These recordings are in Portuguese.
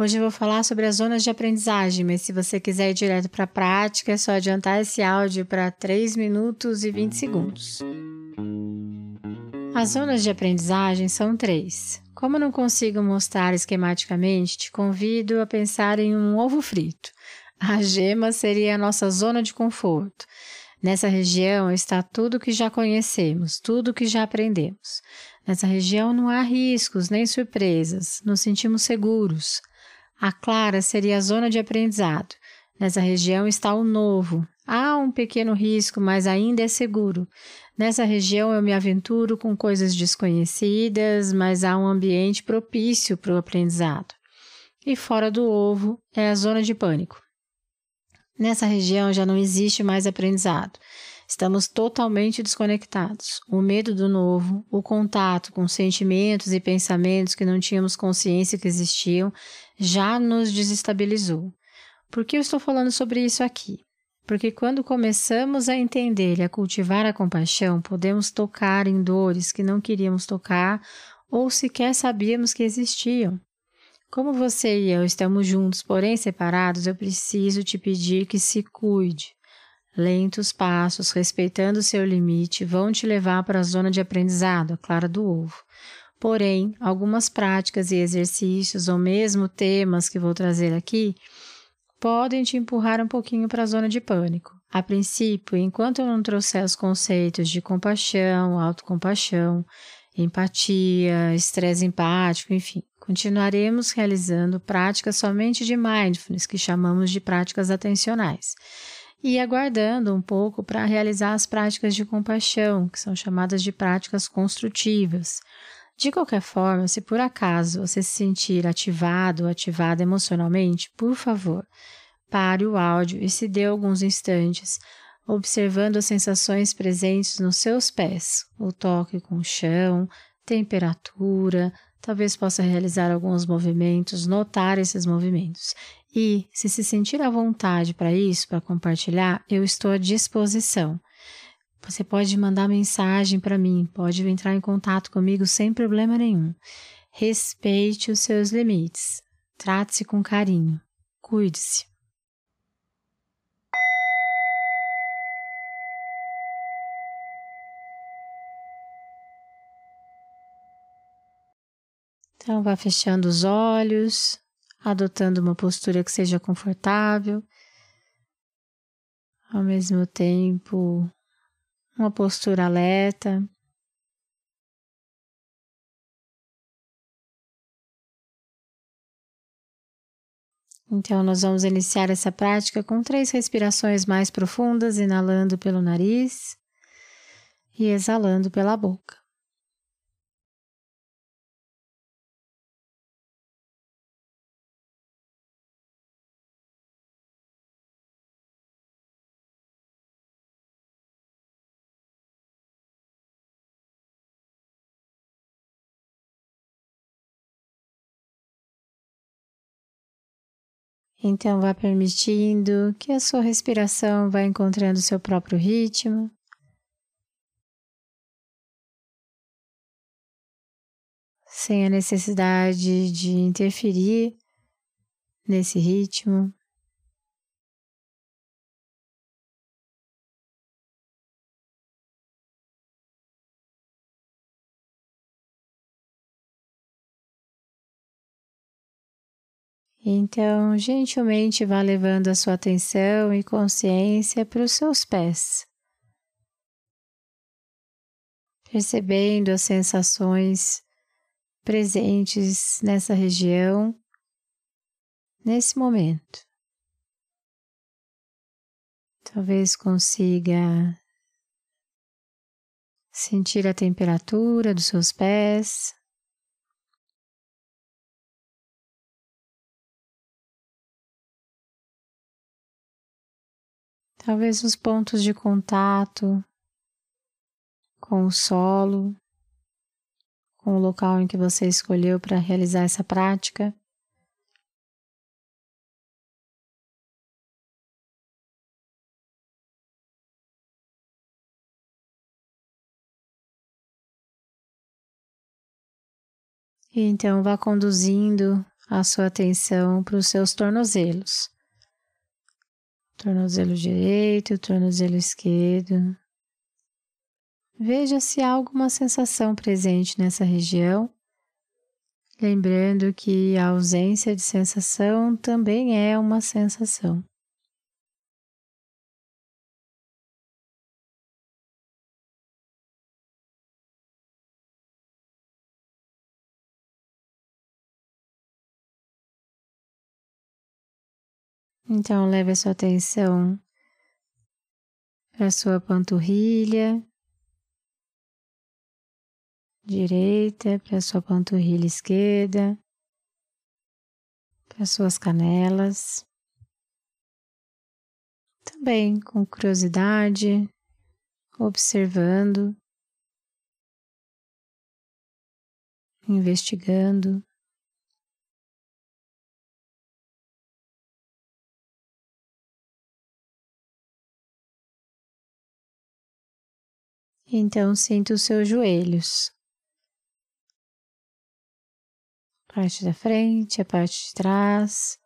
Hoje eu vou falar sobre as zonas de aprendizagem, mas se você quiser ir direto para a prática, é só adiantar esse áudio para 3 minutos e 20 segundos. As zonas de aprendizagem são três. Como não consigo mostrar esquematicamente, te convido a pensar em um ovo frito. A gema seria a nossa zona de conforto. Nessa região está tudo que já conhecemos, tudo que já aprendemos. Nessa região não há riscos nem surpresas, nos sentimos seguros. A clara seria a zona de aprendizado. Nessa região está o novo. Há um pequeno risco, mas ainda é seguro. Nessa região eu me aventuro com coisas desconhecidas, mas há um ambiente propício para o aprendizado. E fora do ovo é a zona de pânico. Nessa região já não existe mais aprendizado. Estamos totalmente desconectados. O medo do novo, o contato com sentimentos e pensamentos que não tínhamos consciência que existiam, já nos desestabilizou. Por que eu estou falando sobre isso aqui? Porque quando começamos a entender e a cultivar a compaixão, podemos tocar em dores que não queríamos tocar ou sequer sabíamos que existiam. Como você e eu estamos juntos, porém separados, eu preciso te pedir que se cuide. Lentos passos, respeitando seu limite, vão te levar para a zona de aprendizado, a clara do ovo. Porém, algumas práticas e exercícios, ou mesmo temas que vou trazer aqui, podem te empurrar um pouquinho para a zona de pânico. A princípio, enquanto eu não trouxer os conceitos de compaixão, autocompaixão, empatia, estresse empático, enfim, continuaremos realizando práticas somente de mindfulness, que chamamos de práticas atencionais e aguardando um pouco para realizar as práticas de compaixão, que são chamadas de práticas construtivas. De qualquer forma, se por acaso você se sentir ativado ou ativada emocionalmente, por favor, pare o áudio e se dê alguns instantes observando as sensações presentes nos seus pés, o toque com o chão, temperatura, talvez possa realizar alguns movimentos, notar esses movimentos. E, se se sentir à vontade para isso, para compartilhar, eu estou à disposição. Você pode mandar mensagem para mim, pode entrar em contato comigo sem problema nenhum. Respeite os seus limites. Trate-se com carinho. Cuide-se. Então, vá fechando os olhos, adotando uma postura que seja confortável, ao mesmo tempo, uma postura alerta. Então, nós vamos iniciar essa prática com três respirações mais profundas, inalando pelo nariz e exalando pela boca. Então, vá permitindo que a sua respiração vá encontrando seu próprio ritmo. Sem a necessidade de interferir nesse ritmo. Então, gentilmente vá levando a sua atenção e consciência para os seus pés, percebendo as sensações presentes nessa região, nesse momento. Talvez consiga sentir a temperatura dos seus pés. Talvez os pontos de contato com o solo, com o local em que você escolheu para realizar essa prática. E então vá conduzindo a sua atenção para os seus tornozelos. Tornozelo direito, tornozelo esquerdo. Veja se há alguma sensação presente nessa região. Lembrando que a ausência de sensação também é uma sensação. Então, leve a sua atenção para sua panturrilha direita, para sua panturrilha esquerda, para as suas canelas. Também com curiosidade, observando, investigando. Então sinta os seus joelhos. Parte da frente, a parte de trás.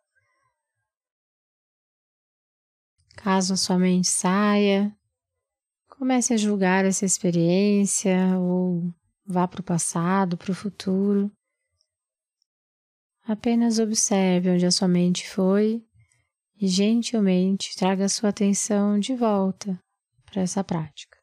Caso a sua mente saia, comece a julgar essa experiência ou vá para o passado, para o futuro. Apenas observe onde a sua mente foi e gentilmente traga a sua atenção de volta para essa prática.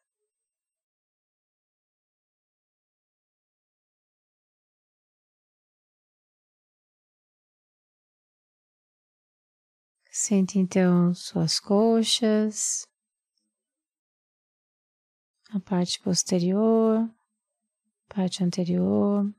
Sente então suas coxas, a parte posterior, parte anterior.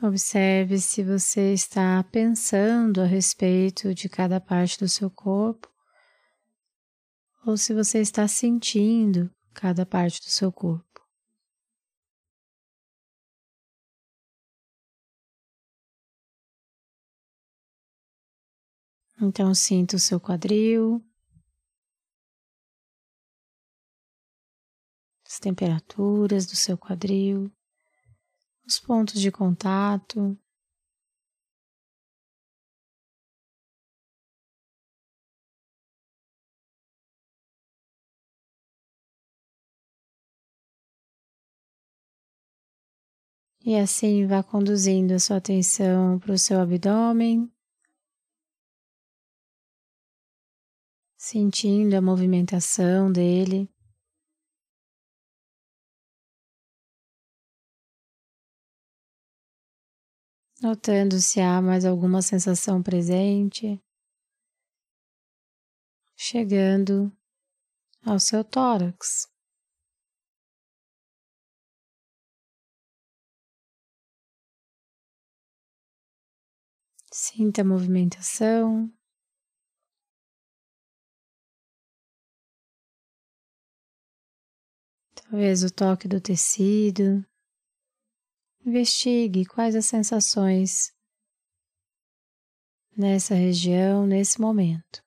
Observe se você está pensando a respeito de cada parte do seu corpo ou se você está sentindo cada parte do seu corpo. Então, sinta o seu quadril, as temperaturas do seu quadril os pontos de contato. E assim vá conduzindo a sua atenção para o seu abdômen, sentindo a movimentação dele. Notando se há mais alguma sensação presente, chegando ao seu tórax. Sinta a movimentação. Talvez o toque do tecido. Investigue quais as sensações nessa região, nesse momento.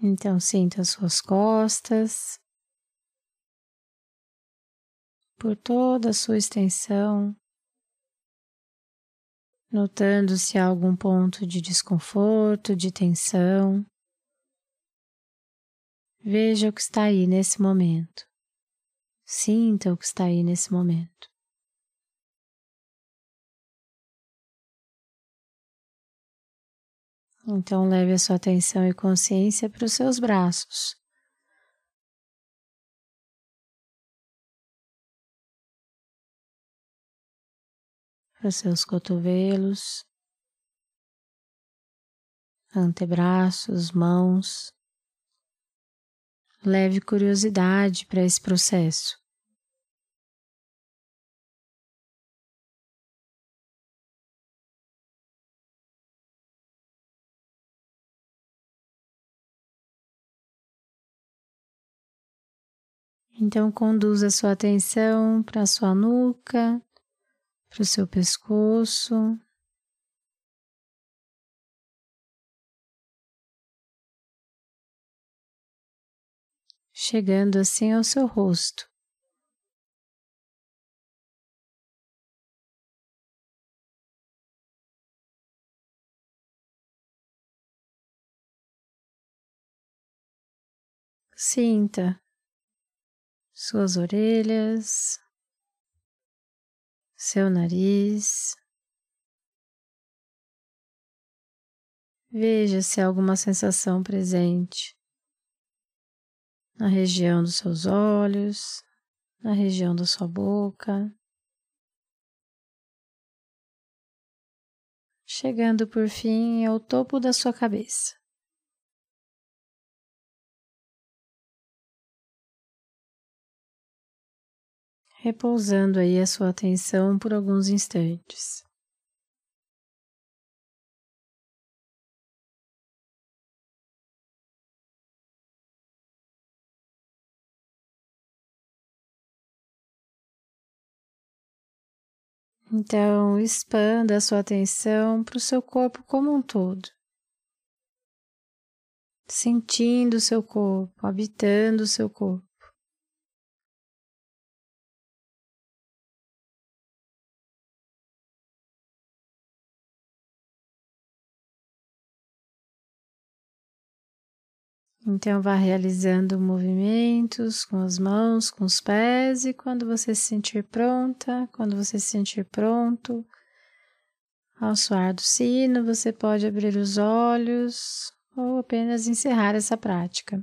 Então, sinta as suas costas, por toda a sua extensão notando se há algum ponto de desconforto, de tensão. Veja o que está aí nesse momento. Sinta o que está aí nesse momento. Então, leve a sua atenção e consciência para os seus braços. Para seus cotovelos, antebraços, mãos. Leve curiosidade para esse processo. Então, conduza sua atenção para sua nuca, para o seu pescoço. Chegando assim ao seu rosto. Sinta suas orelhas, seu nariz. Veja se há alguma sensação presente na região dos seus olhos, na região da sua boca. Chegando por fim ao topo da sua cabeça. Repousando aí a sua atenção por alguns instantes. Então, expanda a sua atenção para o seu corpo como um todo, sentindo o seu corpo, habitando o seu corpo. Então, vá realizando movimentos com as mãos, com os pés, e quando você se sentir pronta, quando você se sentir pronto, ao soar do sino, você pode abrir os olhos ou apenas encerrar essa prática.